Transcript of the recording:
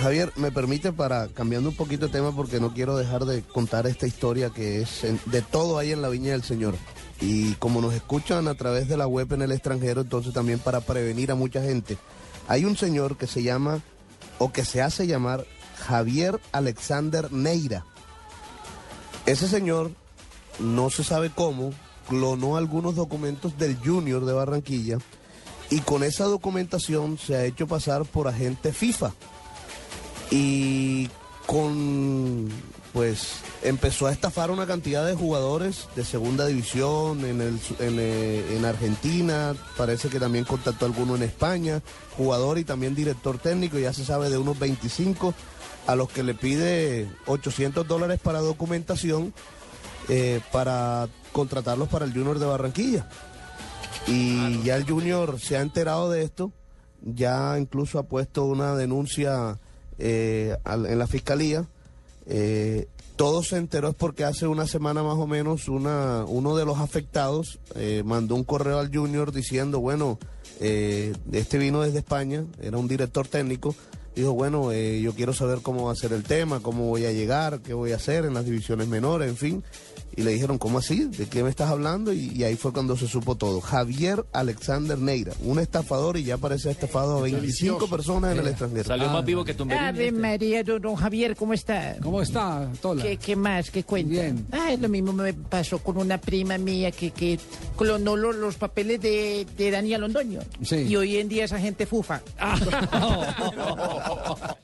Javier, me permite para cambiando un poquito de tema porque no quiero dejar de contar esta historia que es de todo ahí en la viña del Señor. Y como nos escuchan a través de la web en el extranjero, entonces también para prevenir a mucha gente. Hay un señor que se llama, o que se hace llamar, Javier Alexander Neira. Ese señor, no se sabe cómo, clonó algunos documentos del Junior de Barranquilla y con esa documentación se ha hecho pasar por agente FIFA y con pues empezó a estafar una cantidad de jugadores de segunda división en, el, en, eh, en Argentina, parece que también contactó alguno en España, jugador y también director técnico, ya se sabe de unos 25, a los que le pide 800 dólares para documentación eh, para contratarlos para el Junior de Barranquilla. Y ya el Junior se ha enterado de esto, ya incluso ha puesto una denuncia eh, al- en la fiscalía. Eh, todo se enteró es porque hace una semana más o menos una, uno de los afectados eh, mandó un correo al Junior diciendo, bueno, eh, este vino desde España, era un director técnico, dijo, bueno, eh, yo quiero saber cómo va a ser el tema, cómo voy a llegar, qué voy a hacer en las divisiones menores, en fin. Y le dijeron, ¿cómo así? ¿De qué me estás hablando? Y, y ahí fue cuando se supo todo. Javier Alexander Neira, un estafador y ya parece estafado a 25 personas en el extranjero. Salió más vivo que Tumberini. Ave María, don, don Javier, ¿cómo está? ¿Cómo está, Tola? ¿Qué, qué más? ¿Qué cuenta? Bien. Ay, lo mismo me pasó con una prima mía que, que clonó lo- los, papeles de, de Daniel Londoño. Sí. Y hoy en día esa gente fufa.